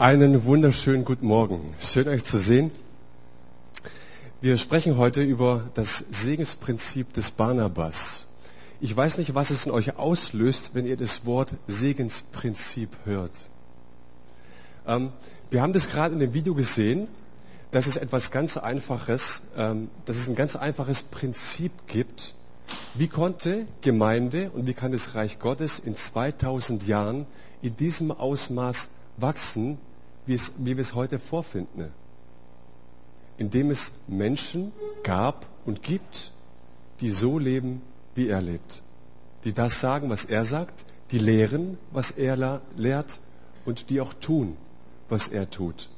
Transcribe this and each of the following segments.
Einen wunderschönen guten Morgen. Schön euch zu sehen. Wir sprechen heute über das Segensprinzip des Barnabas. Ich weiß nicht, was es in euch auslöst, wenn ihr das Wort Segensprinzip hört. Ähm, wir haben das gerade in dem Video gesehen, dass es etwas ganz Einfaches, ähm, dass es ein ganz einfaches Prinzip gibt. Wie konnte Gemeinde und wie kann das Reich Gottes in 2000 Jahren in diesem Ausmaß wachsen, wie, wir es heute vorfinden. Indem es Menschen gab und gibt, die so leben, wie er lebt. Die das sagen, was er sagt, die lehren, was er lehrt und die auch tun, was er tut.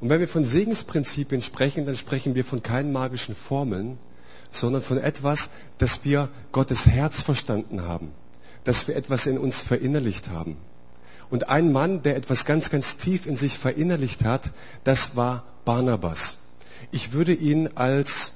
Und wenn wir von Segensprinzipien sprechen, dann sprechen wir von keinen magischen Formeln, sondern von etwas, dass wir Gottes Herz verstanden haben, dass wir etwas in uns verinnerlicht haben. Und ein Mann, der etwas ganz, ganz tief in sich verinnerlicht hat, das war Barnabas. Ich würde ihn als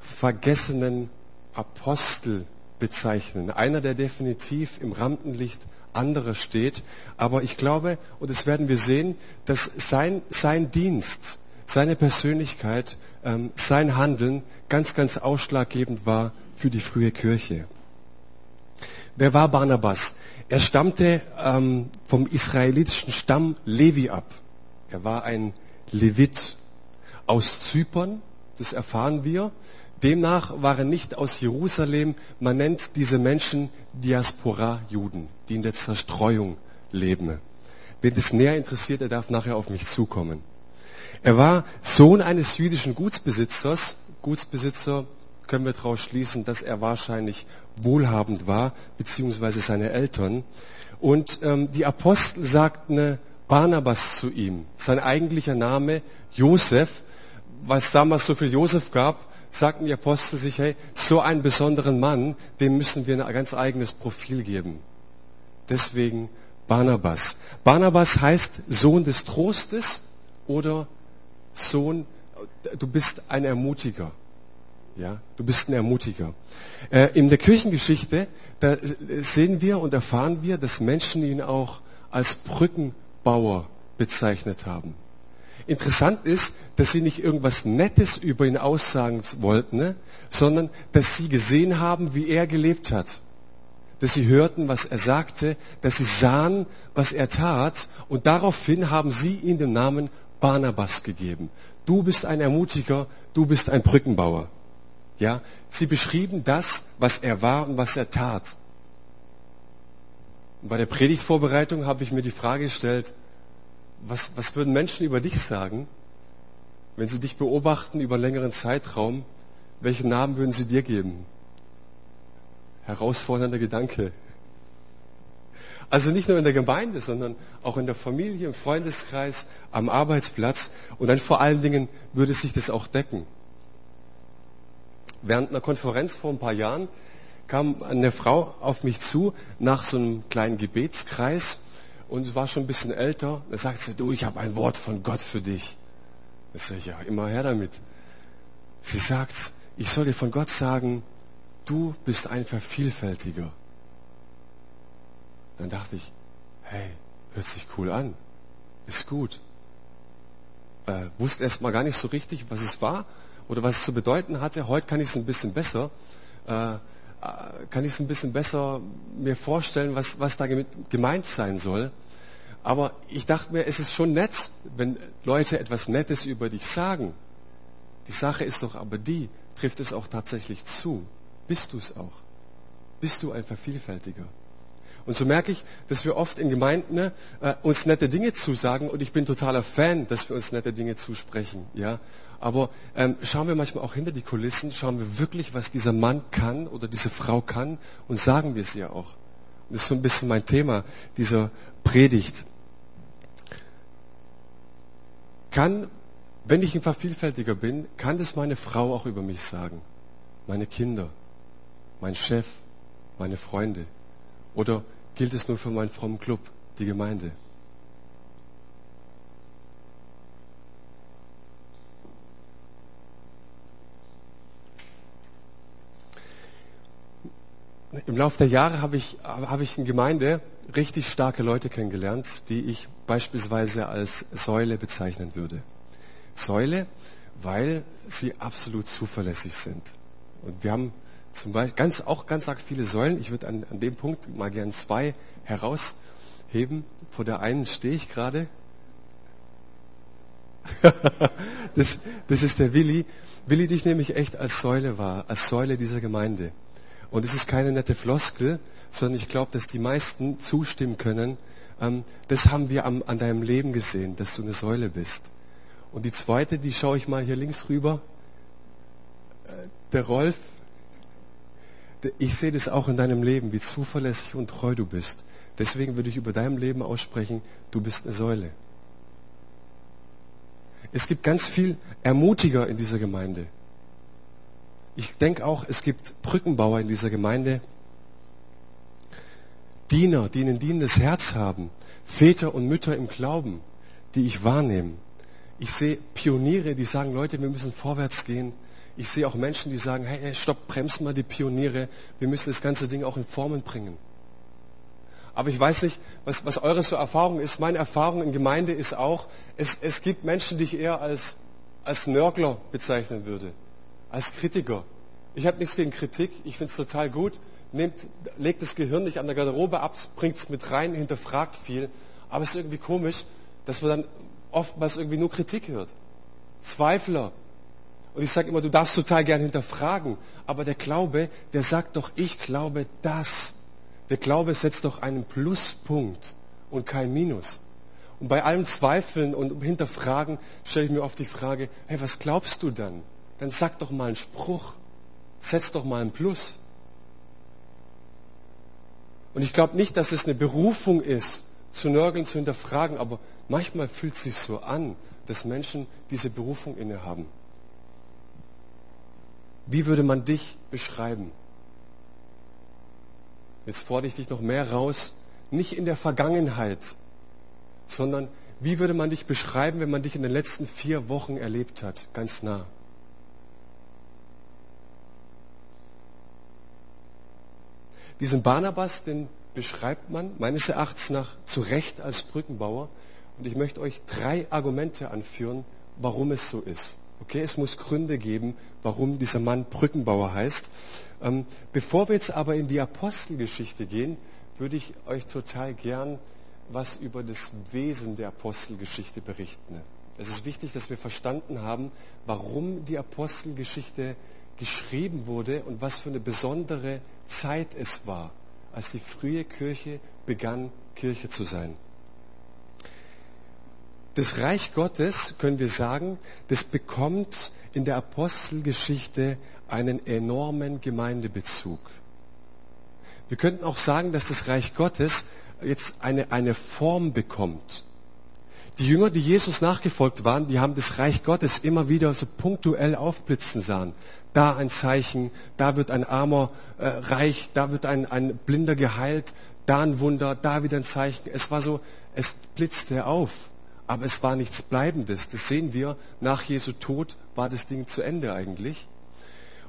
vergessenen Apostel bezeichnen. Einer, der definitiv im Rampenlicht anderer steht. Aber ich glaube, und das werden wir sehen, dass sein, sein Dienst, seine Persönlichkeit, ähm, sein Handeln ganz, ganz ausschlaggebend war für die frühe Kirche. Wer war Barnabas? Er stammte ähm, vom israelitischen Stamm Levi ab. Er war ein Levit aus Zypern, das erfahren wir. Demnach war er nicht aus Jerusalem. Man nennt diese Menschen Diaspora-Juden, die in der Zerstreuung leben. Wen das näher interessiert, er darf nachher auf mich zukommen. Er war Sohn eines jüdischen Gutsbesitzers. Gutsbesitzer können wir daraus schließen, dass er wahrscheinlich wohlhabend war, beziehungsweise seine Eltern. Und ähm, die Apostel sagten Barnabas zu ihm, sein eigentlicher Name Josef, weil es damals so viel Josef gab, sagten die Apostel sich, hey, so einen besonderen Mann, dem müssen wir ein ganz eigenes Profil geben. Deswegen Barnabas. Barnabas heißt Sohn des Trostes oder Sohn, du bist ein Ermutiger. Ja, du bist ein Ermutiger. Äh, in der Kirchengeschichte, da sehen wir und erfahren wir, dass Menschen ihn auch als Brückenbauer bezeichnet haben. Interessant ist, dass sie nicht irgendwas Nettes über ihn aussagen wollten, ne? sondern dass sie gesehen haben, wie er gelebt hat. Dass sie hörten, was er sagte, dass sie sahen, was er tat und daraufhin haben sie ihm den Namen Barnabas gegeben. Du bist ein Ermutiger, du bist ein Brückenbauer. Ja, sie beschrieben das, was er war und was er tat. Und bei der Predigtvorbereitung habe ich mir die Frage gestellt, was, was würden Menschen über dich sagen, wenn sie dich beobachten über einen längeren Zeitraum? Welchen Namen würden sie dir geben? Herausfordernder Gedanke. Also nicht nur in der Gemeinde, sondern auch in der Familie, im Freundeskreis, am Arbeitsplatz. Und dann vor allen Dingen würde sich das auch decken. Während einer Konferenz vor ein paar Jahren kam eine Frau auf mich zu nach so einem kleinen Gebetskreis und war schon ein bisschen älter. Da sagt sie, du, ich habe ein Wort von Gott für dich. Da sage ich, ja, immer her damit. Sie sagt, ich soll dir von Gott sagen, du bist ein Vervielfältiger. Dann dachte ich, hey, hört sich cool an. Ist gut. Äh, wusste erst mal gar nicht so richtig, was es war oder was es zu bedeuten hatte. Heute kann ich es ein bisschen besser, äh, äh, kann ich es ein bisschen besser mir vorstellen, was, was da gemeint sein soll. Aber ich dachte mir, es ist schon nett, wenn Leute etwas Nettes über dich sagen. Die Sache ist doch aber die, trifft es auch tatsächlich zu? Bist du es auch? Bist du ein Vervielfältiger? Und so merke ich, dass wir oft in Gemeinden äh, uns nette Dinge zusagen und ich bin totaler Fan, dass wir uns nette Dinge zusprechen. Ja? Aber ähm, schauen wir manchmal auch hinter die Kulissen, schauen wir wirklich, was dieser Mann kann oder diese Frau kann und sagen wir es ihr auch. Das ist so ein bisschen mein Thema dieser Predigt. Kann, wenn ich ein Vervielfältiger bin, kann das meine Frau auch über mich sagen? Meine Kinder, mein Chef, meine Freunde? Oder gilt es nur für meinen frommen Club, die Gemeinde? Im Laufe der Jahre habe ich, habe ich in Gemeinde richtig starke Leute kennengelernt, die ich beispielsweise als Säule bezeichnen würde. Säule, weil sie absolut zuverlässig sind. Und wir haben zum Beispiel ganz, auch ganz arg viele Säulen. Ich würde an, an dem Punkt mal gern zwei herausheben. Vor der einen stehe ich gerade. das, das ist der Willi. Willi dich nämlich echt als Säule wahr, als Säule dieser Gemeinde. Und es ist keine nette Floskel, sondern ich glaube, dass die meisten zustimmen können. Ähm, das haben wir am, an deinem Leben gesehen, dass du eine Säule bist. Und die zweite, die schaue ich mal hier links rüber. Äh, der Rolf, ich sehe das auch in deinem Leben, wie zuverlässig und treu du bist. Deswegen würde ich über deinem Leben aussprechen, du bist eine Säule. Es gibt ganz viel Ermutiger in dieser Gemeinde. Ich denke auch, es gibt Brückenbauer in dieser Gemeinde, Diener, die ein dienendes Herz haben, Väter und Mütter im Glauben, die ich wahrnehme. Ich sehe Pioniere, die sagen, Leute, wir müssen vorwärts gehen. Ich sehe auch Menschen, die sagen, hey, stopp, bremst mal die Pioniere. Wir müssen das ganze Ding auch in Formen bringen. Aber ich weiß nicht, was, was eure so Erfahrung ist. Meine Erfahrung in Gemeinde ist auch, es, es gibt Menschen, die ich eher als, als Nörgler bezeichnen würde, als Kritiker. Ich habe nichts gegen Kritik, ich finde es total gut. Nehmt, legt das Gehirn nicht an der Garderobe ab, bringt es mit rein, hinterfragt viel. Aber es ist irgendwie komisch, dass man dann oftmals irgendwie nur Kritik hört. Zweifler. Und ich sage immer, du darfst total gern hinterfragen. Aber der Glaube, der sagt doch, ich glaube das. Der Glaube setzt doch einen Pluspunkt und kein Minus. Und bei allem Zweifeln und Hinterfragen stelle ich mir oft die Frage, hey, was glaubst du dann? Dann sag doch mal einen Spruch. Setz doch mal ein Plus. Und ich glaube nicht, dass es eine Berufung ist, zu nörgeln, zu hinterfragen, aber manchmal fühlt es sich so an, dass Menschen diese Berufung innehaben. Wie würde man dich beschreiben? Jetzt fordere ich dich noch mehr raus, nicht in der Vergangenheit, sondern wie würde man dich beschreiben, wenn man dich in den letzten vier Wochen erlebt hat, ganz nah? Diesen Barnabas, den beschreibt man meines Erachtens nach zu Recht als Brückenbauer. Und ich möchte euch drei Argumente anführen, warum es so ist. Okay, es muss Gründe geben, warum dieser Mann Brückenbauer heißt. Ähm, bevor wir jetzt aber in die Apostelgeschichte gehen, würde ich euch total gern was über das Wesen der Apostelgeschichte berichten. Es ist wichtig, dass wir verstanden haben, warum die Apostelgeschichte geschrieben wurde und was für eine besondere Zeit es war, als die frühe Kirche begann, Kirche zu sein. Das Reich Gottes, können wir sagen, das bekommt in der Apostelgeschichte einen enormen Gemeindebezug. Wir könnten auch sagen, dass das Reich Gottes jetzt eine, eine Form bekommt. Die Jünger, die Jesus nachgefolgt waren, die haben das Reich Gottes immer wieder so punktuell aufblitzen sahen. Da ein Zeichen, da wird ein Armer äh, reich, da wird ein, ein Blinder geheilt, da ein Wunder, da wieder ein Zeichen. Es war so, es blitzte auf aber es war nichts Bleibendes. Das sehen wir, nach Jesu Tod war das Ding zu Ende eigentlich.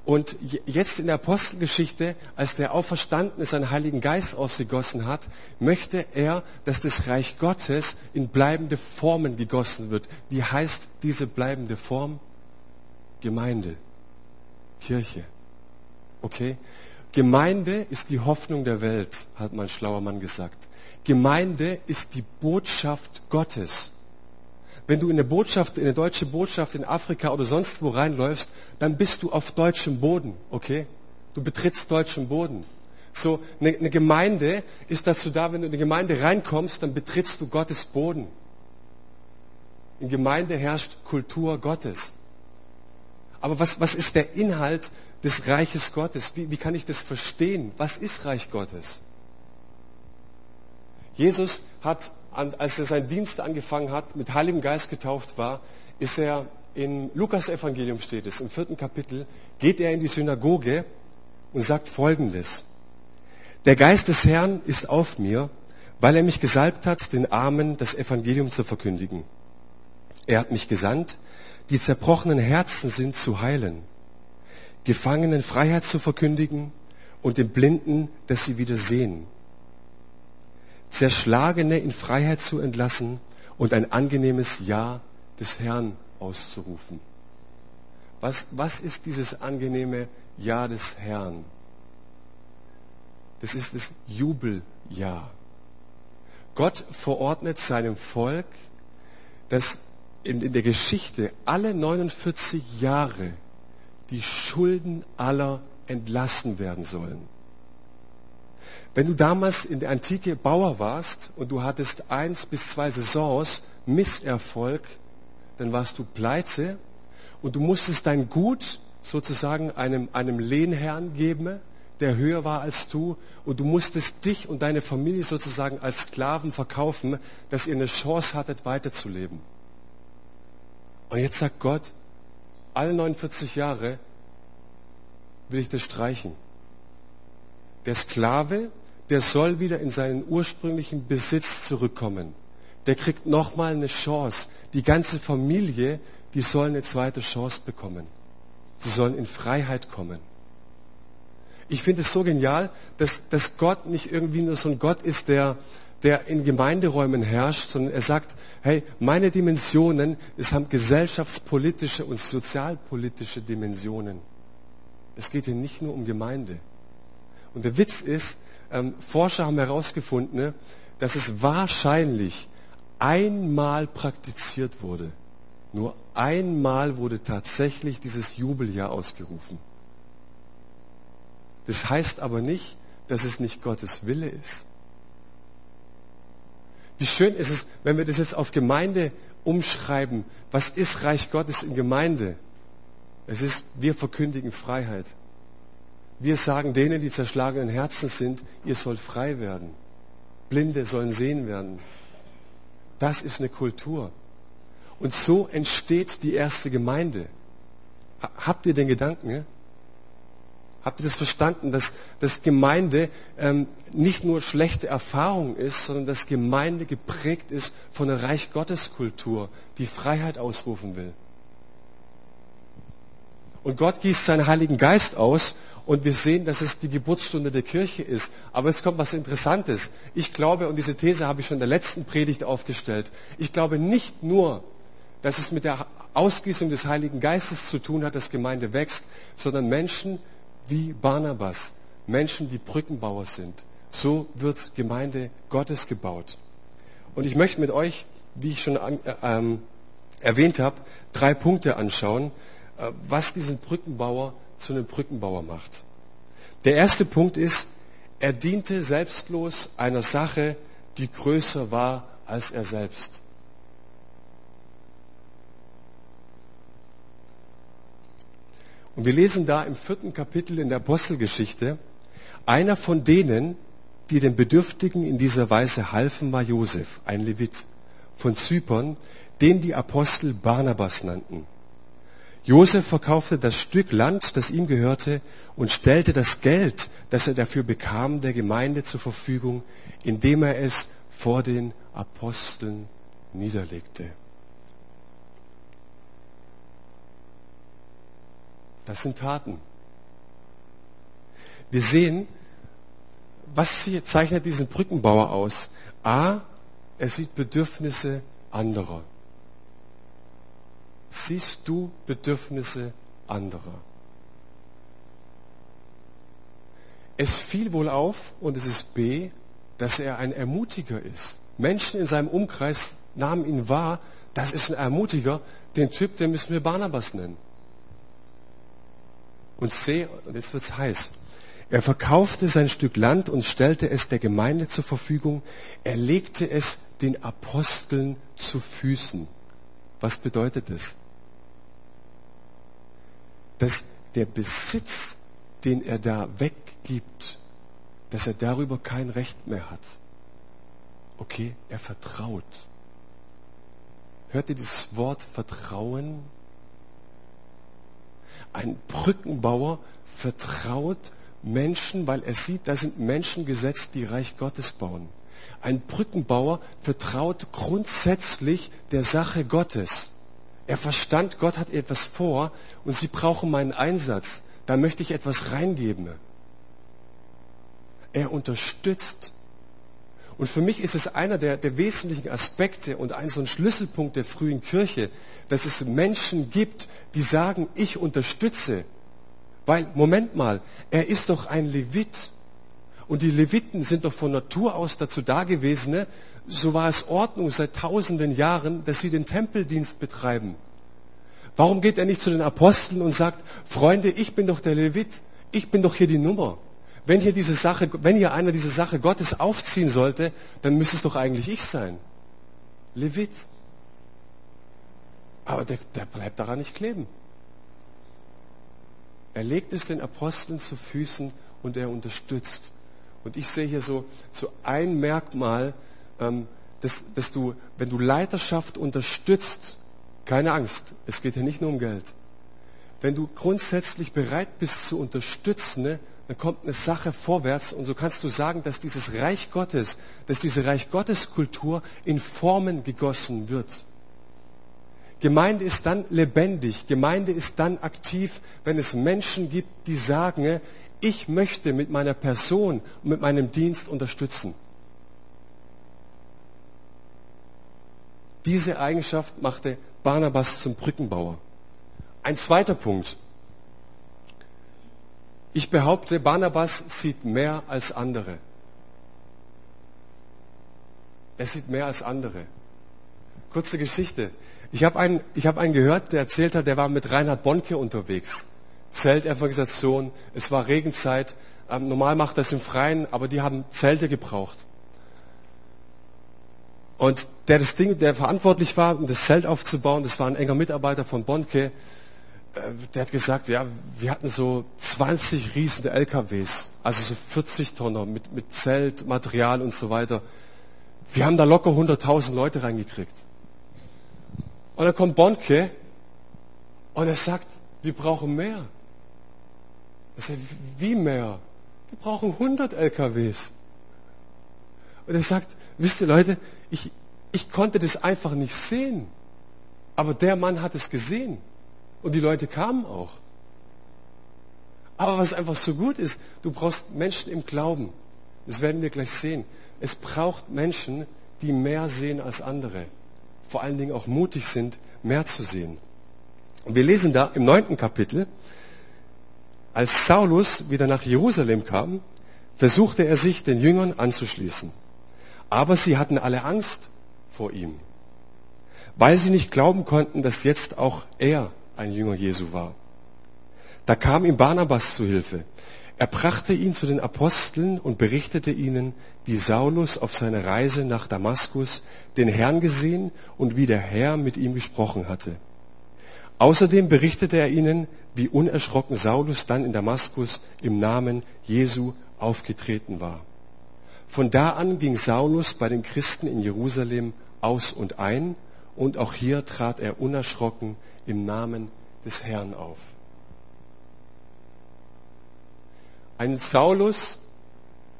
Und jetzt in der Apostelgeschichte, als der Auferstandene seinen Heiligen Geist ausgegossen hat, möchte er, dass das Reich Gottes in bleibende Formen gegossen wird. Wie heißt diese bleibende Form? Gemeinde, Kirche. Okay? Gemeinde ist die Hoffnung der Welt, hat mein schlauer Mann gesagt. Gemeinde ist die Botschaft Gottes. Wenn du in eine Botschaft, in eine deutsche Botschaft in Afrika oder sonst wo reinläufst, dann bist du auf deutschem Boden, okay? Du betrittst deutschen Boden. So, eine, eine Gemeinde ist dazu da, wenn du in eine Gemeinde reinkommst, dann betrittst du Gottes Boden. In Gemeinde herrscht Kultur Gottes. Aber was, was ist der Inhalt des Reiches Gottes? Wie, wie kann ich das verstehen? Was ist Reich Gottes? Jesus hat als er seinen Dienst angefangen hat, mit Heiligem Geist getauft war, ist er im Lukas-Evangelium steht es, im vierten Kapitel, geht er in die Synagoge und sagt Folgendes. Der Geist des Herrn ist auf mir, weil er mich gesalbt hat, den Armen das Evangelium zu verkündigen. Er hat mich gesandt, die zerbrochenen Herzen sind zu heilen, Gefangenen Freiheit zu verkündigen und den Blinden, dass sie wieder sehen Zerschlagene in Freiheit zu entlassen und ein angenehmes Ja des Herrn auszurufen. Was, was ist dieses angenehme Ja des Herrn? Das ist das Jubeljahr. Gott verordnet seinem Volk, dass in, in der Geschichte alle 49 Jahre die Schulden aller entlassen werden sollen. Wenn du damals in der Antike Bauer warst und du hattest eins bis zwei Saisons Misserfolg, dann warst du pleite und du musstest dein Gut sozusagen einem, einem Lehnherrn geben, der höher war als du und du musstest dich und deine Familie sozusagen als Sklaven verkaufen, dass ihr eine Chance hattet, weiterzuleben. Und jetzt sagt Gott, alle 49 Jahre will ich das streichen. Der Sklave, der soll wieder in seinen ursprünglichen Besitz zurückkommen. Der kriegt nochmal eine Chance. Die ganze Familie, die soll eine zweite Chance bekommen. Sie sollen in Freiheit kommen. Ich finde es so genial, dass, dass Gott nicht irgendwie nur so ein Gott ist, der, der in Gemeinderäumen herrscht, sondern er sagt, hey, meine Dimensionen, es haben gesellschaftspolitische und sozialpolitische Dimensionen. Es geht hier nicht nur um Gemeinde. Und der Witz ist, ähm, Forscher haben herausgefunden, ne, dass es wahrscheinlich einmal praktiziert wurde. Nur einmal wurde tatsächlich dieses Jubeljahr ausgerufen. Das heißt aber nicht, dass es nicht Gottes Wille ist. Wie schön ist es, wenn wir das jetzt auf Gemeinde umschreiben. Was ist Reich Gottes in Gemeinde? Es ist, wir verkündigen Freiheit. Wir sagen denen, die zerschlagenen Herzen sind, ihr sollt frei werden. Blinde sollen sehen werden. Das ist eine Kultur. Und so entsteht die erste Gemeinde. Habt ihr den Gedanken? Ja? Habt ihr das verstanden, dass, dass Gemeinde ähm, nicht nur schlechte Erfahrung ist, sondern dass Gemeinde geprägt ist von einer Reich Gottes Kultur, die Freiheit ausrufen will? Und Gott gießt seinen Heiligen Geist aus und wir sehen, dass es die Geburtsstunde der Kirche ist. Aber es kommt was Interessantes. Ich glaube, und diese These habe ich schon in der letzten Predigt aufgestellt, ich glaube nicht nur, dass es mit der Ausgießung des Heiligen Geistes zu tun hat, dass Gemeinde wächst, sondern Menschen wie Barnabas, Menschen, die Brückenbauer sind. So wird Gemeinde Gottes gebaut. Und ich möchte mit euch, wie ich schon äh, ähm, erwähnt habe, drei Punkte anschauen, was diesen Brückenbauer zu einem Brückenbauer macht. Der erste Punkt ist, er diente selbstlos einer Sache, die größer war als er selbst. Und wir lesen da im vierten Kapitel in der Apostelgeschichte, einer von denen, die den Bedürftigen in dieser Weise halfen, war Josef, ein Levit von Zypern, den die Apostel Barnabas nannten. Josef verkaufte das Stück Land, das ihm gehörte, und stellte das Geld, das er dafür bekam, der Gemeinde zur Verfügung, indem er es vor den Aposteln niederlegte. Das sind Taten. Wir sehen, was zeichnet diesen Brückenbauer aus? A, er sieht Bedürfnisse anderer siehst du Bedürfnisse anderer. Es fiel wohl auf, und es ist B, dass er ein Ermutiger ist. Menschen in seinem Umkreis nahmen ihn wahr, das ist ein Ermutiger, den Typ, den müssen wir Barnabas nennen. Und C, und jetzt wird's heiß. Er verkaufte sein Stück Land und stellte es der Gemeinde zur Verfügung. Er legte es den Aposteln zu Füßen. Was bedeutet das? Dass der Besitz, den er da weggibt, dass er darüber kein Recht mehr hat. Okay, er vertraut. Hört ihr dieses Wort Vertrauen? Ein Brückenbauer vertraut Menschen, weil er sieht, da sind Menschen gesetzt, die Reich Gottes bauen. Ein Brückenbauer vertraut grundsätzlich der Sache Gottes. Er verstand, Gott hat etwas vor und sie brauchen meinen Einsatz. Da möchte ich etwas reingeben. Er unterstützt. Und für mich ist es einer der, der wesentlichen Aspekte und ein so ein Schlüsselpunkt der frühen Kirche, dass es Menschen gibt, die sagen, ich unterstütze. Weil, Moment mal, er ist doch ein Levit. Und die Leviten sind doch von Natur aus dazu da gewesen, ne? so war es Ordnung seit tausenden Jahren, dass sie den Tempeldienst betreiben. Warum geht er nicht zu den Aposteln und sagt, Freunde, ich bin doch der Levit, ich bin doch hier die Nummer. Wenn hier diese Sache, wenn hier einer diese Sache Gottes aufziehen sollte, dann müsste es doch eigentlich ich sein. Levit. Aber der, der bleibt daran nicht kleben. Er legt es den Aposteln zu Füßen und er unterstützt. Und ich sehe hier so, so ein Merkmal, ähm, dass, dass du, wenn du Leiterschaft unterstützt, keine Angst, es geht hier nicht nur um Geld. Wenn du grundsätzlich bereit bist zu unterstützen, ne, dann kommt eine Sache vorwärts und so kannst du sagen, dass dieses Reich Gottes, dass diese Reich Gottes Kultur in Formen gegossen wird. Gemeinde ist dann lebendig, Gemeinde ist dann aktiv, wenn es Menschen gibt, die sagen, ne, ich möchte mit meiner Person und mit meinem Dienst unterstützen. Diese Eigenschaft machte Barnabas zum Brückenbauer. Ein zweiter Punkt. Ich behaupte, Barnabas sieht mehr als andere. Er sieht mehr als andere. Kurze Geschichte. Ich habe einen, hab einen gehört, der erzählt hat, der war mit Reinhard Bonke unterwegs. Zeltevangelisation, es war Regenzeit. Ähm, normal macht das im Freien, aber die haben Zelte gebraucht. Und der das Ding, der verantwortlich war, um das Zelt aufzubauen, das war ein enger Mitarbeiter von Bonke, äh, der hat gesagt, ja, wir hatten so 20 riesende LKWs, also so 40 Tonner mit, mit Zelt, Material und so weiter. Wir haben da locker 100.000 Leute reingekriegt. Und dann kommt Bonke und er sagt, wir brauchen mehr. Er sagt, wie mehr? Wir brauchen 100 LKWs. Und er sagt, wisst ihr Leute, ich, ich konnte das einfach nicht sehen. Aber der Mann hat es gesehen. Und die Leute kamen auch. Aber was einfach so gut ist, du brauchst Menschen im Glauben. Das werden wir gleich sehen. Es braucht Menschen, die mehr sehen als andere. Vor allen Dingen auch mutig sind, mehr zu sehen. Und wir lesen da im neunten Kapitel, als Saulus wieder nach Jerusalem kam, versuchte er sich den Jüngern anzuschließen. Aber sie hatten alle Angst vor ihm, weil sie nicht glauben konnten, dass jetzt auch er ein Jünger Jesu war. Da kam ihm Barnabas zu Hilfe. Er brachte ihn zu den Aposteln und berichtete ihnen, wie Saulus auf seiner Reise nach Damaskus den Herrn gesehen und wie der Herr mit ihm gesprochen hatte. Außerdem berichtete er ihnen, wie unerschrocken Saulus dann in Damaskus im Namen Jesu aufgetreten war. Von da an ging Saulus bei den Christen in Jerusalem aus und ein und auch hier trat er unerschrocken im Namen des Herrn auf. Ein Saulus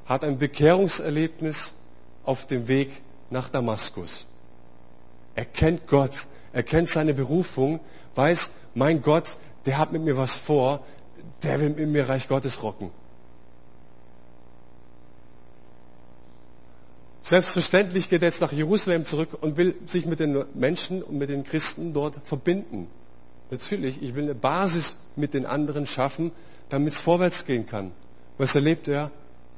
hat ein Bekehrungserlebnis auf dem Weg nach Damaskus. Er kennt Gott, er kennt seine Berufung, weiß, mein Gott, der hat mit mir was vor, der will mit mir Reich Gottes rocken. Selbstverständlich geht er jetzt nach Jerusalem zurück und will sich mit den Menschen und mit den Christen dort verbinden. Natürlich, ich will eine Basis mit den anderen schaffen, damit es vorwärts gehen kann. Was erlebt er?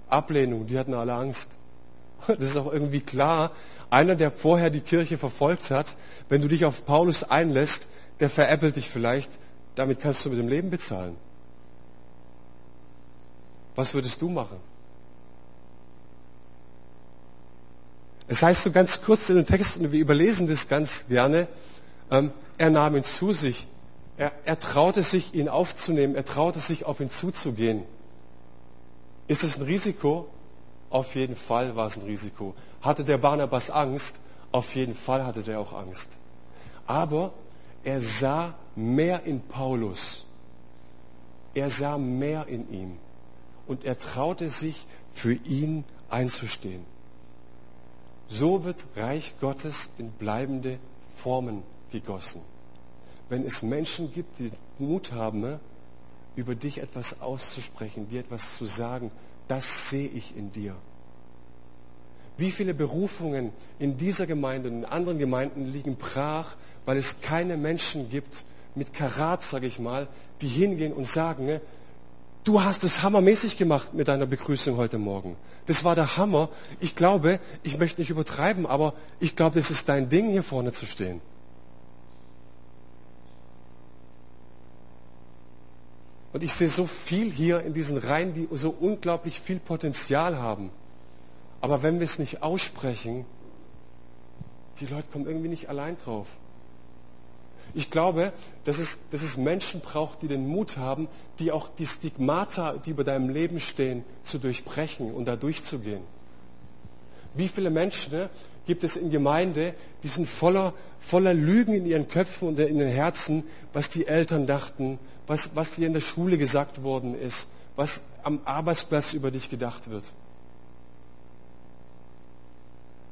Ablehnung, die hatten alle Angst. Das ist auch irgendwie klar. Einer, der vorher die Kirche verfolgt hat, wenn du dich auf Paulus einlässt, der veräppelt dich vielleicht, damit kannst du mit dem Leben bezahlen. Was würdest du machen? Es heißt so ganz kurz in den Text, und wir überlesen das ganz gerne, ähm, er nahm ihn zu sich. Er, er traute sich, ihn aufzunehmen. Er traute sich, auf ihn zuzugehen. Ist es ein Risiko? Auf jeden Fall war es ein Risiko. Hatte der Barnabas Angst? Auf jeden Fall hatte der auch Angst. Aber er sah mehr in Paulus. Er sah mehr in ihm. Und er traute sich, für ihn einzustehen. So wird Reich Gottes in bleibende Formen gegossen. Wenn es Menschen gibt, die Mut haben, über dich etwas auszusprechen, dir etwas zu sagen, das sehe ich in dir. Wie viele Berufungen in dieser Gemeinde und in anderen Gemeinden liegen brach, weil es keine Menschen gibt mit Karat, sage ich mal, die hingehen und sagen, ne, du hast es hammermäßig gemacht mit deiner Begrüßung heute Morgen. Das war der Hammer. Ich glaube, ich möchte nicht übertreiben, aber ich glaube, das ist dein Ding, hier vorne zu stehen. Und ich sehe so viel hier in diesen Reihen, die so unglaublich viel Potenzial haben. Aber wenn wir es nicht aussprechen, die Leute kommen irgendwie nicht allein drauf. Ich glaube, dass es, dass es Menschen braucht, die den Mut haben, die auch die Stigmata, die über deinem Leben stehen, zu durchbrechen und da durchzugehen. Wie viele Menschen ne, gibt es in Gemeinde, die sind voller, voller Lügen in ihren Köpfen und in den Herzen, was die Eltern dachten, was, was dir in der Schule gesagt worden ist, was am Arbeitsplatz über dich gedacht wird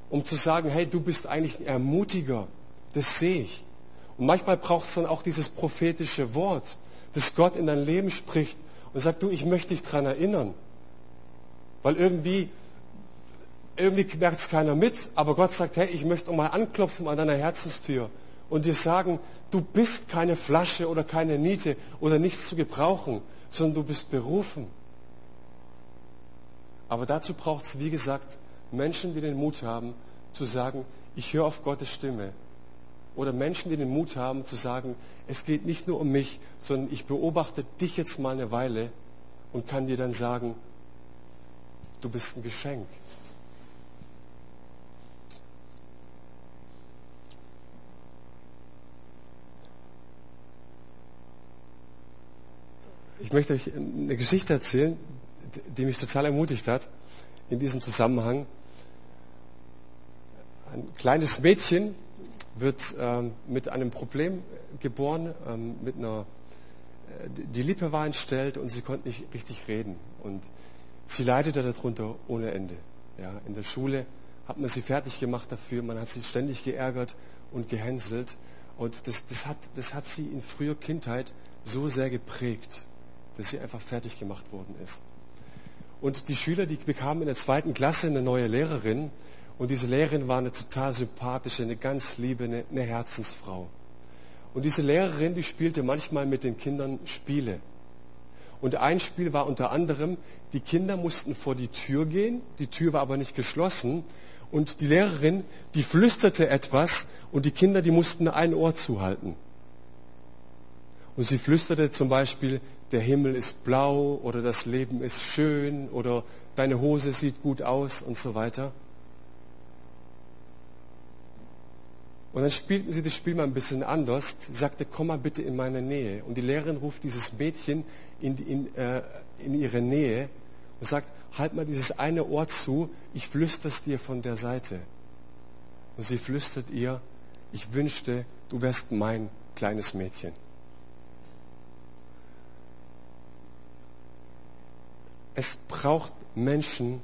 um zu sagen, hey, du bist eigentlich ein Ermutiger. Das sehe ich. Und manchmal braucht es dann auch dieses prophetische Wort, das Gott in dein Leben spricht und sagt, du, ich möchte dich daran erinnern. Weil irgendwie, irgendwie merkt es keiner mit, aber Gott sagt, hey, ich möchte mal anklopfen an deiner Herzenstür und dir sagen, du bist keine Flasche oder keine Niete oder nichts zu gebrauchen, sondern du bist berufen. Aber dazu braucht es, wie gesagt, Menschen, die den Mut haben zu sagen, ich höre auf Gottes Stimme. Oder Menschen, die den Mut haben zu sagen, es geht nicht nur um mich, sondern ich beobachte dich jetzt mal eine Weile und kann dir dann sagen, du bist ein Geschenk. Ich möchte euch eine Geschichte erzählen, die mich total ermutigt hat in diesem Zusammenhang. Ein kleines Mädchen wird ähm, mit einem Problem geboren, ähm, mit einer, äh, die Lippe war entstellt und sie konnte nicht richtig reden. Und sie leidete darunter ohne Ende. Ja, in der Schule hat man sie fertig gemacht dafür, man hat sie ständig geärgert und gehänselt. Und das, das, hat, das hat sie in früher Kindheit so sehr geprägt, dass sie einfach fertig gemacht worden ist. Und die Schüler, die bekamen in der zweiten Klasse eine neue Lehrerin und diese Lehrerin war eine total sympathische, eine ganz liebe, eine, eine Herzensfrau. Und diese Lehrerin, die spielte manchmal mit den Kindern Spiele. Und ein Spiel war unter anderem, die Kinder mussten vor die Tür gehen, die Tür war aber nicht geschlossen. Und die Lehrerin, die flüsterte etwas und die Kinder, die mussten ein Ohr zuhalten. Und sie flüsterte zum Beispiel, der Himmel ist blau oder das Leben ist schön oder deine Hose sieht gut aus und so weiter. Und dann spielten sie das Spiel mal ein bisschen anders. Sie sagte, komm mal bitte in meine Nähe. Und die Lehrerin ruft dieses Mädchen in, in, äh, in ihre Nähe und sagt, halt mal dieses eine Ohr zu, ich flüster es dir von der Seite. Und sie flüstert ihr, ich wünschte, du wärst mein kleines Mädchen. Es braucht Menschen,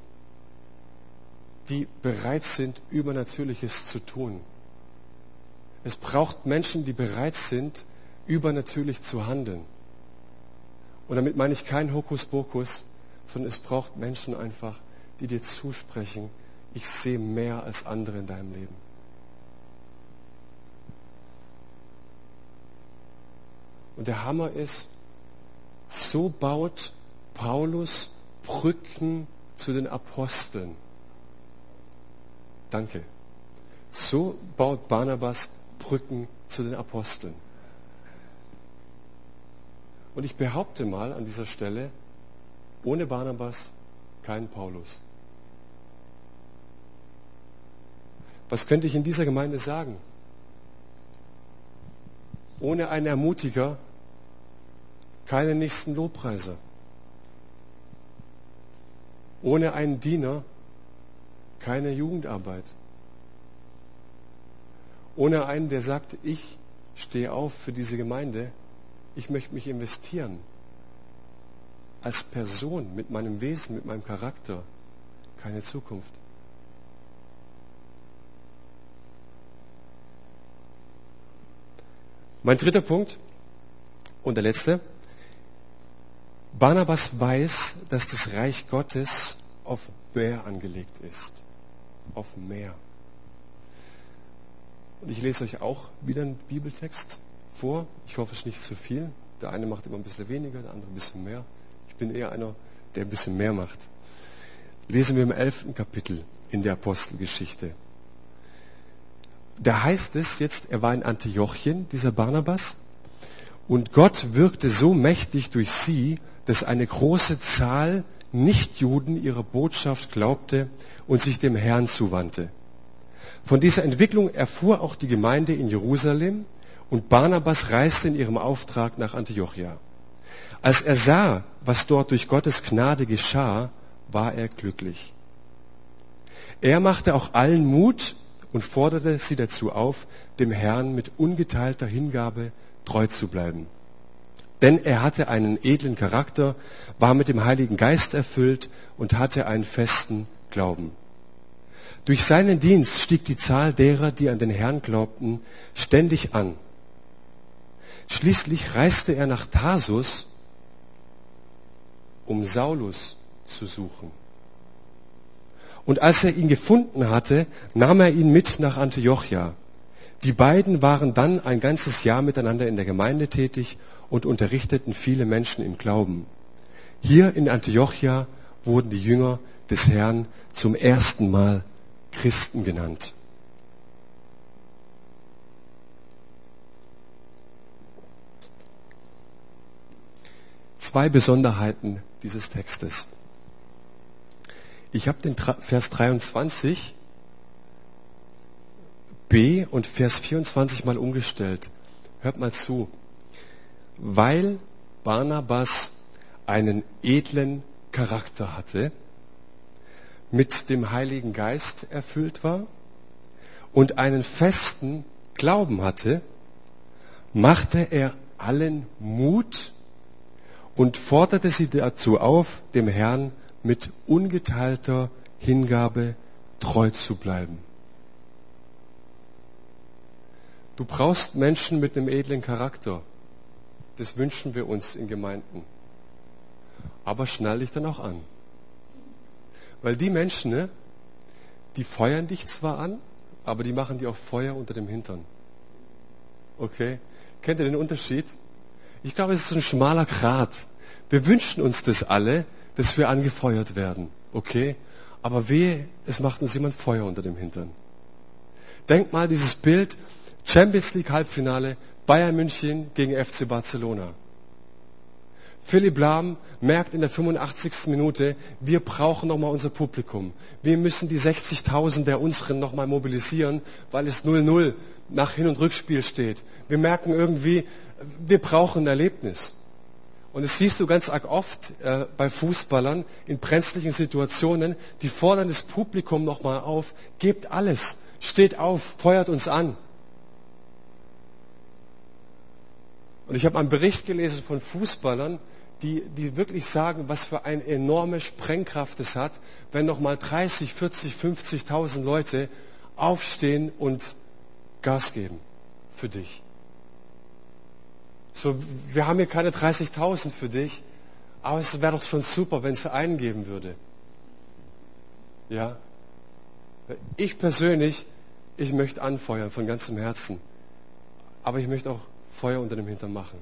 die bereit sind, Übernatürliches zu tun. Es braucht Menschen, die bereit sind, übernatürlich zu handeln. Und damit meine ich kein Hokuspokus, sondern es braucht Menschen einfach, die dir zusprechen, ich sehe mehr als andere in deinem Leben. Und der Hammer ist, so baut Paulus Brücken zu den Aposteln. Danke. So baut Barnabas Brücken zu den Aposteln. Und ich behaupte mal an dieser Stelle, ohne Barnabas kein Paulus. Was könnte ich in dieser Gemeinde sagen? Ohne einen Ermutiger keine nächsten Lobpreiser. Ohne einen Diener keine Jugendarbeit. Ohne einen, der sagt, ich stehe auf für diese Gemeinde, ich möchte mich investieren. Als Person, mit meinem Wesen, mit meinem Charakter, keine Zukunft. Mein dritter Punkt und der letzte. Barnabas weiß, dass das Reich Gottes auf Bär angelegt ist. auf Meer. Und ich lese euch auch wieder einen Bibeltext vor. Ich hoffe, es ist nicht zu viel. Der eine macht immer ein bisschen weniger, der andere ein bisschen mehr. Ich bin eher einer, der ein bisschen mehr macht. Lesen wir im elften Kapitel in der Apostelgeschichte. Da heißt es jetzt, er war in Antiochien, dieser Barnabas, und Gott wirkte so mächtig durch sie, dass eine große Zahl Nichtjuden ihrer Botschaft glaubte und sich dem Herrn zuwandte. Von dieser Entwicklung erfuhr auch die Gemeinde in Jerusalem und Barnabas reiste in ihrem Auftrag nach Antiochia. Als er sah, was dort durch Gottes Gnade geschah, war er glücklich. Er machte auch allen Mut und forderte sie dazu auf, dem Herrn mit ungeteilter Hingabe treu zu bleiben. Denn er hatte einen edlen Charakter, war mit dem Heiligen Geist erfüllt und hatte einen festen Glauben. Durch seinen Dienst stieg die Zahl derer, die an den Herrn glaubten, ständig an. Schließlich reiste er nach Tarsus, um Saulus zu suchen. Und als er ihn gefunden hatte, nahm er ihn mit nach Antiochia. Die beiden waren dann ein ganzes Jahr miteinander in der Gemeinde tätig und unterrichteten viele Menschen im Glauben. Hier in Antiochia wurden die Jünger des Herrn zum ersten Mal Christen genannt. Zwei Besonderheiten dieses Textes. Ich habe den Vers 23 b und Vers 24 mal umgestellt. Hört mal zu. Weil Barnabas einen edlen Charakter hatte, mit dem Heiligen Geist erfüllt war und einen festen Glauben hatte, machte er allen Mut und forderte sie dazu auf, dem Herrn mit ungeteilter Hingabe treu zu bleiben. Du brauchst Menschen mit einem edlen Charakter. Das wünschen wir uns in Gemeinden. Aber schnall dich dann auch an. Weil die Menschen, ne, die feuern dich zwar an, aber die machen dir auch Feuer unter dem Hintern. Okay? Kennt ihr den Unterschied? Ich glaube, es ist ein schmaler Grat. Wir wünschen uns das alle, dass wir angefeuert werden. Okay? Aber wehe, es macht uns jemand Feuer unter dem Hintern. Denkt mal dieses Bild, Champions League Halbfinale, Bayern München gegen FC Barcelona. Philipp Lahm merkt in der 85. Minute, wir brauchen nochmal unser Publikum. Wir müssen die 60.000 der unseren nochmal mobilisieren, weil es 0-0 nach Hin- und Rückspiel steht. Wir merken irgendwie, wir brauchen ein Erlebnis. Und das siehst du ganz arg oft äh, bei Fußballern in brenzlichen Situationen, die fordern das Publikum nochmal auf, gebt alles, steht auf, feuert uns an. Und ich habe einen Bericht gelesen von Fußballern, die, die wirklich sagen, was für eine enorme Sprengkraft es hat, wenn nochmal 30, 40, 50.000 Leute aufstehen und Gas geben für dich. So, wir haben hier keine 30.000 für dich, aber es wäre doch schon super, wenn es einen geben würde. Ja? Ich persönlich, ich möchte anfeuern von ganzem Herzen. Aber ich möchte auch Feuer unter dem Hintern machen.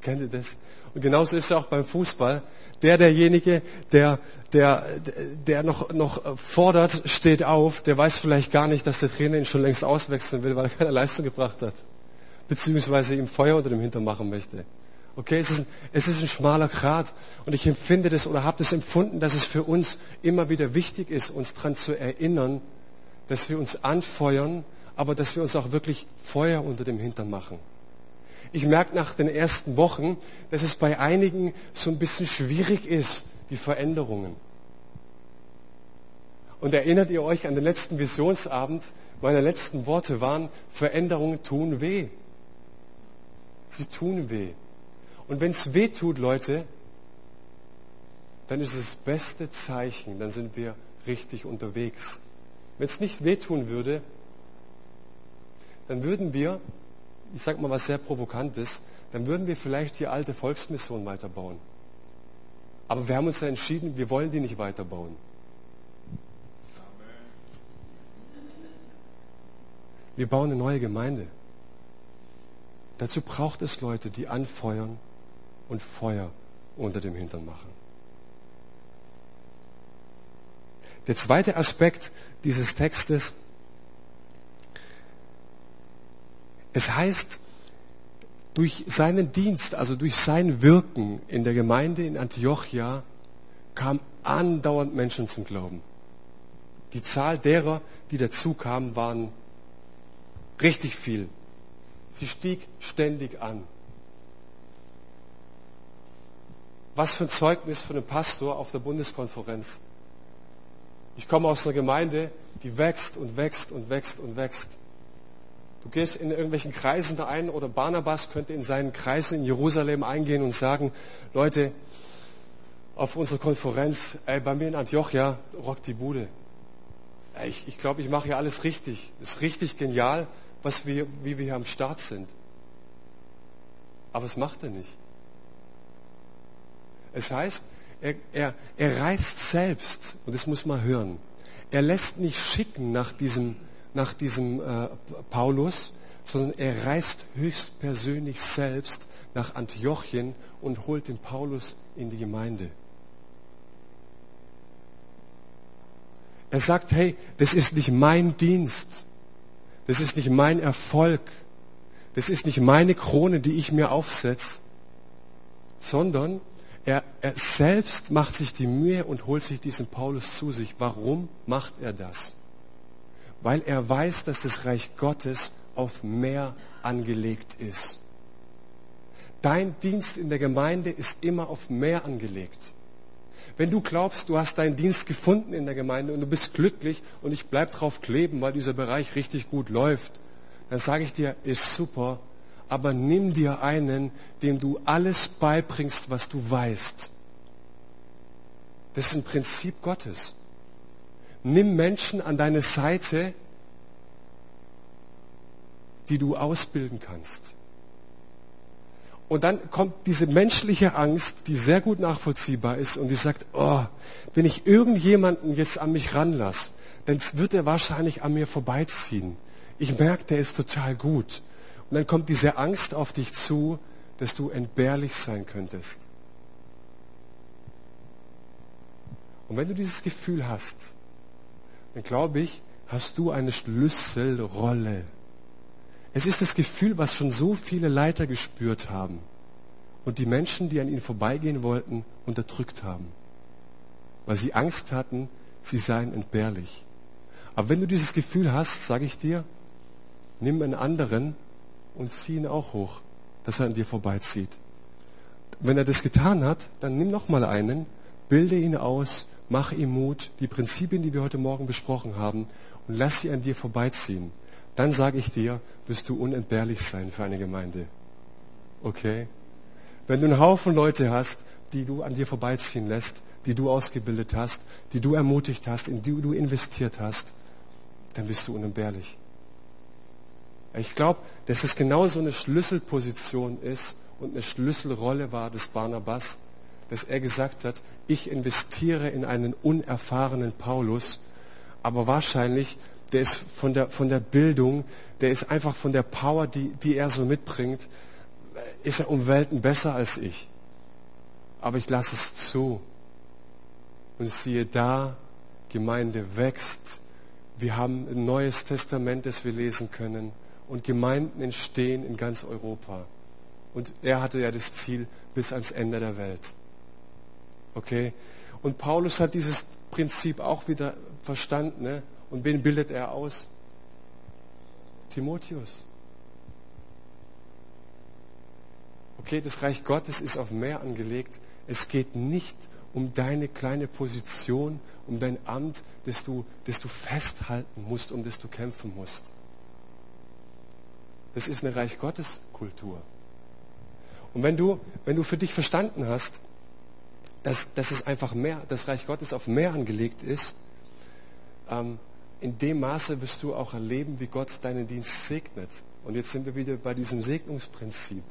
Kennt ihr das? Und genauso ist es auch beim Fußball. Der, derjenige, der, der, der noch, noch fordert, steht auf, der weiß vielleicht gar nicht, dass der Trainer ihn schon längst auswechseln will, weil er keine Leistung gebracht hat beziehungsweise ihm Feuer unter dem Hintern machen möchte. Okay, es ist, ein, es ist ein schmaler Grat und ich empfinde das oder habe das empfunden, dass es für uns immer wieder wichtig ist, uns daran zu erinnern, dass wir uns anfeuern, aber dass wir uns auch wirklich Feuer unter dem Hintern machen. Ich merke nach den ersten Wochen, dass es bei einigen so ein bisschen schwierig ist, die Veränderungen. Und erinnert ihr euch an den letzten Visionsabend? Meine letzten Worte waren, Veränderungen tun weh. Sie tun weh. Und wenn es weh tut, Leute, dann ist es das beste Zeichen, dann sind wir richtig unterwegs. Wenn es nicht wehtun würde, dann würden wir, ich sage mal was sehr Provokantes, dann würden wir vielleicht die alte Volksmission weiterbauen. Aber wir haben uns ja entschieden, wir wollen die nicht weiterbauen. Wir bauen eine neue Gemeinde. Dazu braucht es Leute, die anfeuern und Feuer unter dem Hintern machen. Der zweite Aspekt dieses Textes ist, es heißt, durch seinen Dienst, also durch sein Wirken in der Gemeinde in Antiochia, kamen andauernd Menschen zum Glauben. Die Zahl derer, die dazu kamen, waren richtig viel. Sie stieg ständig an. Was für ein Zeugnis von einem Pastor auf der Bundeskonferenz. Ich komme aus einer Gemeinde, die wächst und wächst und wächst und wächst. Du gehst in irgendwelchen Kreisen da ein oder Barnabas könnte in seinen Kreisen in Jerusalem eingehen und sagen, Leute, auf unserer Konferenz, ey, bei mir in Antiochia rockt die Bude. Ey, ich, ich glaube, ich mache hier alles richtig. Ist richtig genial, was wir, wie wir hier am Start sind. Aber es macht er nicht. Es heißt, er, er, er reist selbst, und das muss man hören. Er lässt nicht schicken nach diesem, nach diesem äh, Paulus, sondern er reist höchstpersönlich selbst nach Antiochien und holt den Paulus in die Gemeinde. Er sagt, hey, das ist nicht mein Dienst. Das ist nicht mein Erfolg. Das ist nicht meine Krone, die ich mir aufsetze, sondern er, er selbst macht sich die Mühe und holt sich diesen Paulus zu sich. Warum macht er das? Weil er weiß, dass das Reich Gottes auf mehr angelegt ist. Dein Dienst in der Gemeinde ist immer auf mehr angelegt. Wenn du glaubst, du hast deinen Dienst gefunden in der Gemeinde und du bist glücklich und ich bleib drauf kleben, weil dieser Bereich richtig gut läuft, dann sage ich dir, ist super, aber nimm dir einen, dem du alles beibringst, was du weißt. Das ist ein Prinzip Gottes. Nimm Menschen an deine Seite, die du ausbilden kannst. Und dann kommt diese menschliche Angst, die sehr gut nachvollziehbar ist und die sagt, oh, wenn ich irgendjemanden jetzt an mich ranlasse, dann wird er wahrscheinlich an mir vorbeiziehen. Ich merke, der ist total gut. Und dann kommt diese Angst auf dich zu, dass du entbehrlich sein könntest. Und wenn du dieses Gefühl hast, dann glaube ich, hast du eine Schlüsselrolle es ist das Gefühl, was schon so viele Leiter gespürt haben und die Menschen, die an ihnen vorbeigehen wollten, unterdrückt haben, weil sie Angst hatten, sie seien entbehrlich. Aber wenn du dieses Gefühl hast, sage ich dir, nimm einen anderen und zieh ihn auch hoch, dass er an dir vorbeizieht. Wenn er das getan hat, dann nimm noch mal einen, bilde ihn aus, mach ihm Mut, die Prinzipien, die wir heute Morgen besprochen haben, und lass sie an dir vorbeiziehen dann sage ich dir, wirst du unentbehrlich sein für eine Gemeinde. Okay? Wenn du einen Haufen Leute hast, die du an dir vorbeiziehen lässt, die du ausgebildet hast, die du ermutigt hast, in die du investiert hast, dann bist du unentbehrlich. Ich glaube, dass es genauso eine Schlüsselposition ist und eine Schlüsselrolle war des Barnabas, dass er gesagt hat, ich investiere in einen unerfahrenen Paulus, aber wahrscheinlich der ist von der, von der Bildung, der ist einfach von der Power, die, die er so mitbringt, ist er um Welten besser als ich. Aber ich lasse es zu. Und siehe da, Gemeinde wächst. Wir haben ein neues Testament, das wir lesen können. Und Gemeinden entstehen in ganz Europa. Und er hatte ja das Ziel bis ans Ende der Welt. Okay? Und Paulus hat dieses Prinzip auch wieder verstanden. Ne? Und wen bildet er aus? Timotheus. Okay, das Reich Gottes ist auf mehr angelegt. Es geht nicht um deine kleine Position, um dein Amt, das du, das du festhalten musst, um das du kämpfen musst. Das ist eine Reich Gottes Kultur. Und wenn du, wenn du für dich verstanden hast, dass, dass es einfach mehr, das Reich Gottes auf mehr angelegt ist, ähm, in dem Maße wirst du auch erleben, wie Gott deinen Dienst segnet. Und jetzt sind wir wieder bei diesem Segnungsprinzip.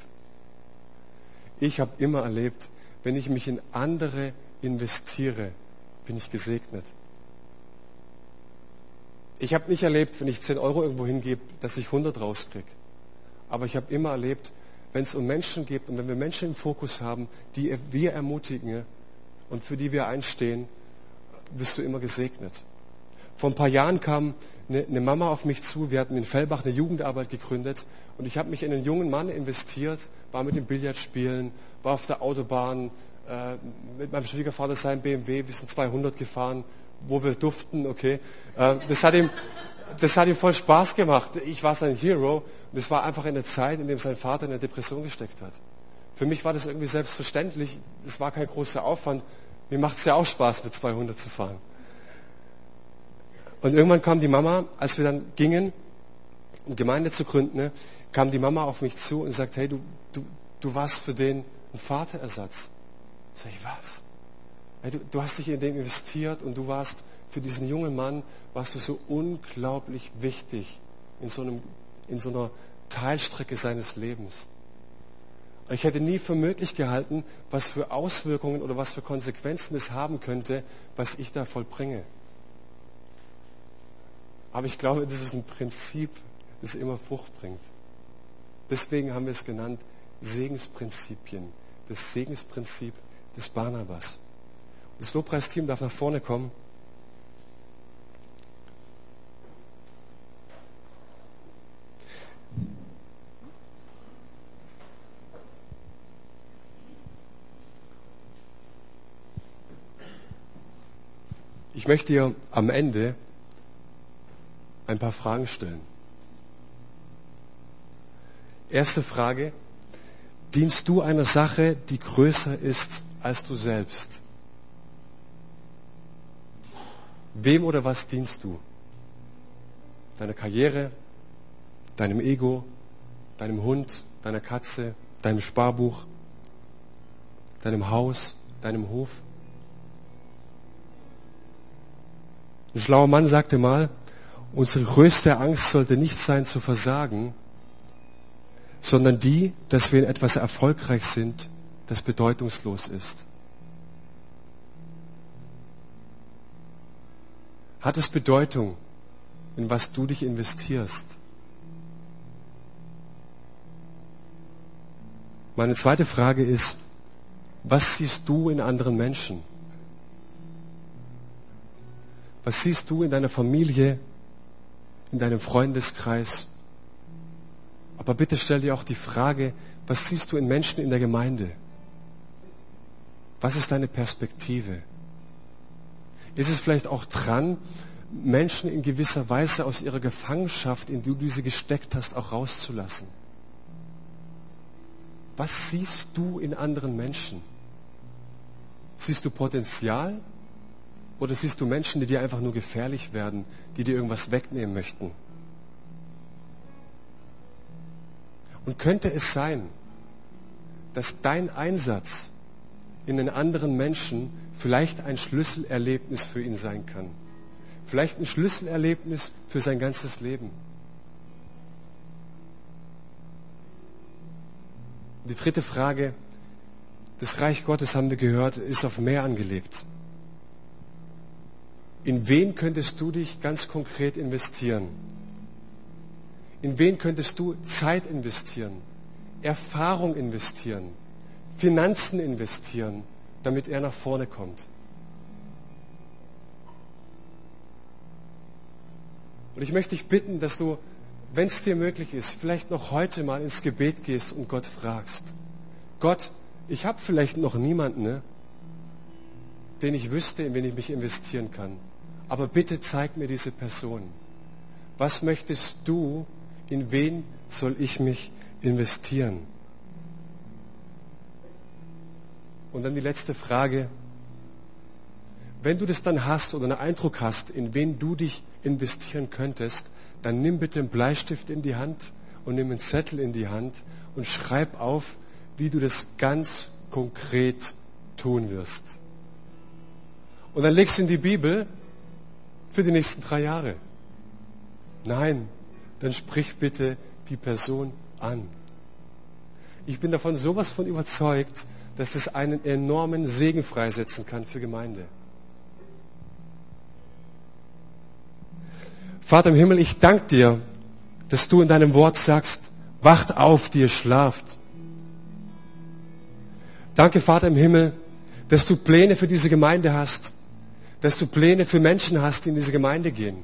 Ich habe immer erlebt, wenn ich mich in andere investiere, bin ich gesegnet. Ich habe nicht erlebt, wenn ich 10 Euro irgendwo hingebe, dass ich 100 rauskriege. Aber ich habe immer erlebt, wenn es um Menschen geht und wenn wir Menschen im Fokus haben, die wir ermutigen und für die wir einstehen, wirst du immer gesegnet. Vor ein paar Jahren kam eine, Mama auf mich zu. Wir hatten in Fellbach eine Jugendarbeit gegründet und ich habe mich in einen jungen Mann investiert, war mit dem Billardspielen, war auf der Autobahn, äh, mit meinem Schwiegervater seinem BMW, wir sind 200 gefahren, wo wir duften, okay. Äh, das, hat ihm, das hat ihm voll Spaß gemacht. Ich war sein Hero und es war einfach eine Zeit, in der sein Vater in eine Depression gesteckt hat. Für mich war das irgendwie selbstverständlich. Es war kein großer Aufwand. Mir macht es ja auch Spaß, mit 200 zu fahren. Und irgendwann kam die Mama, als wir dann gingen, um Gemeinde zu gründen, ne, kam die Mama auf mich zu und sagt, hey, du, du, du warst für den ein Vaterersatz. Sag ich, was? Hey, du, du hast dich in den investiert und du warst für diesen jungen Mann, warst du so unglaublich wichtig in so, einem, in so einer Teilstrecke seines Lebens. Ich hätte nie für möglich gehalten, was für Auswirkungen oder was für Konsequenzen es haben könnte, was ich da vollbringe. Aber ich glaube, das ist ein Prinzip, das immer Frucht bringt. Deswegen haben wir es genannt Segensprinzipien. Das Segensprinzip des Barnabas. Das Lobpreisteam darf nach vorne kommen. Möchte dir am Ende ein paar Fragen stellen. Erste Frage. Dienst du einer Sache, die größer ist als du selbst? Wem oder was dienst du? Deiner Karriere, deinem Ego, deinem Hund, deiner Katze, deinem Sparbuch, deinem Haus, deinem Hof? Ein schlauer Mann sagte mal, unsere größte Angst sollte nicht sein zu versagen, sondern die, dass wir in etwas erfolgreich sind, das bedeutungslos ist. Hat es Bedeutung, in was du dich investierst? Meine zweite Frage ist, was siehst du in anderen Menschen? Was siehst du in deiner Familie, in deinem Freundeskreis? Aber bitte stell dir auch die Frage, was siehst du in Menschen in der Gemeinde? Was ist deine Perspektive? Ist es vielleicht auch dran, Menschen in gewisser Weise aus ihrer Gefangenschaft, in die du sie gesteckt hast, auch rauszulassen? Was siehst du in anderen Menschen? Siehst du Potenzial oder siehst du Menschen, die dir einfach nur gefährlich werden, die dir irgendwas wegnehmen möchten? Und könnte es sein, dass dein Einsatz in den anderen Menschen vielleicht ein Schlüsselerlebnis für ihn sein kann? Vielleicht ein Schlüsselerlebnis für sein ganzes Leben. Die dritte Frage, das Reich Gottes haben wir gehört, ist auf mehr angelegt. In wen könntest du dich ganz konkret investieren? In wen könntest du Zeit investieren, Erfahrung investieren, Finanzen investieren, damit er nach vorne kommt? Und ich möchte dich bitten, dass du, wenn es dir möglich ist, vielleicht noch heute mal ins Gebet gehst und Gott fragst. Gott, ich habe vielleicht noch niemanden, ne, den ich wüsste, in wen ich mich investieren kann. Aber bitte zeig mir diese Person. Was möchtest du, in wen soll ich mich investieren? Und dann die letzte Frage. Wenn du das dann hast oder einen Eindruck hast, in wen du dich investieren könntest, dann nimm bitte einen Bleistift in die Hand und nimm einen Zettel in die Hand und schreib auf, wie du das ganz konkret tun wirst. Und dann legst du in die Bibel für die nächsten drei Jahre. Nein, dann sprich bitte die Person an. Ich bin davon sowas von überzeugt, dass das einen enormen Segen freisetzen kann für Gemeinde. Vater im Himmel, ich danke dir, dass du in deinem Wort sagst, wacht auf, die ihr schlaft. Danke, Vater im Himmel, dass du Pläne für diese Gemeinde hast, dass du Pläne für Menschen hast, die in diese Gemeinde gehen.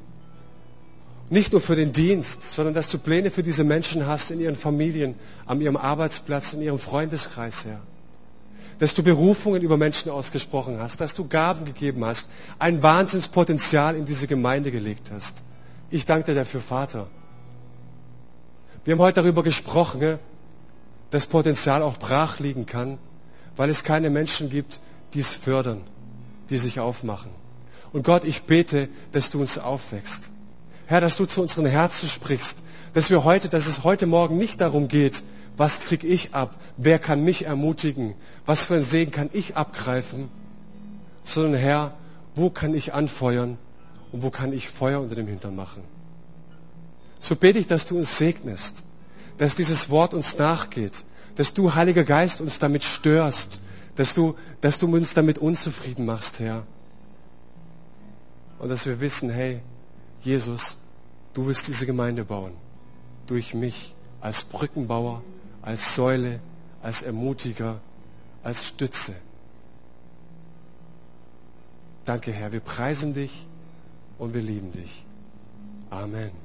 Nicht nur für den Dienst, sondern dass du Pläne für diese Menschen hast in ihren Familien, an ihrem Arbeitsplatz, in ihrem Freundeskreis, Herr. Dass du Berufungen über Menschen ausgesprochen hast, dass du Gaben gegeben hast, ein Wahnsinnspotenzial in diese Gemeinde gelegt hast. Ich danke dir dafür, Vater. Wir haben heute darüber gesprochen, dass Potenzial auch brach liegen kann, weil es keine Menschen gibt, die es fördern, die sich aufmachen. Und Gott, ich bete, dass du uns aufwächst. Herr, dass du zu unseren Herzen sprichst, dass wir heute, dass es heute Morgen nicht darum geht, was krieg ich ab, wer kann mich ermutigen, was für ein Segen kann ich abgreifen, sondern Herr, wo kann ich anfeuern? Und wo kann ich Feuer unter dem Hintern machen. So bete ich, dass du uns segnest, dass dieses Wort uns nachgeht, dass du, Heiliger Geist, uns damit störst, dass du, dass du uns damit unzufrieden machst, Herr. Und dass wir wissen, hey, Jesus, du wirst diese Gemeinde bauen. Durch mich als Brückenbauer, als Säule, als Ermutiger, als Stütze. Danke, Herr. Wir preisen dich und wir lieben dich. Amen.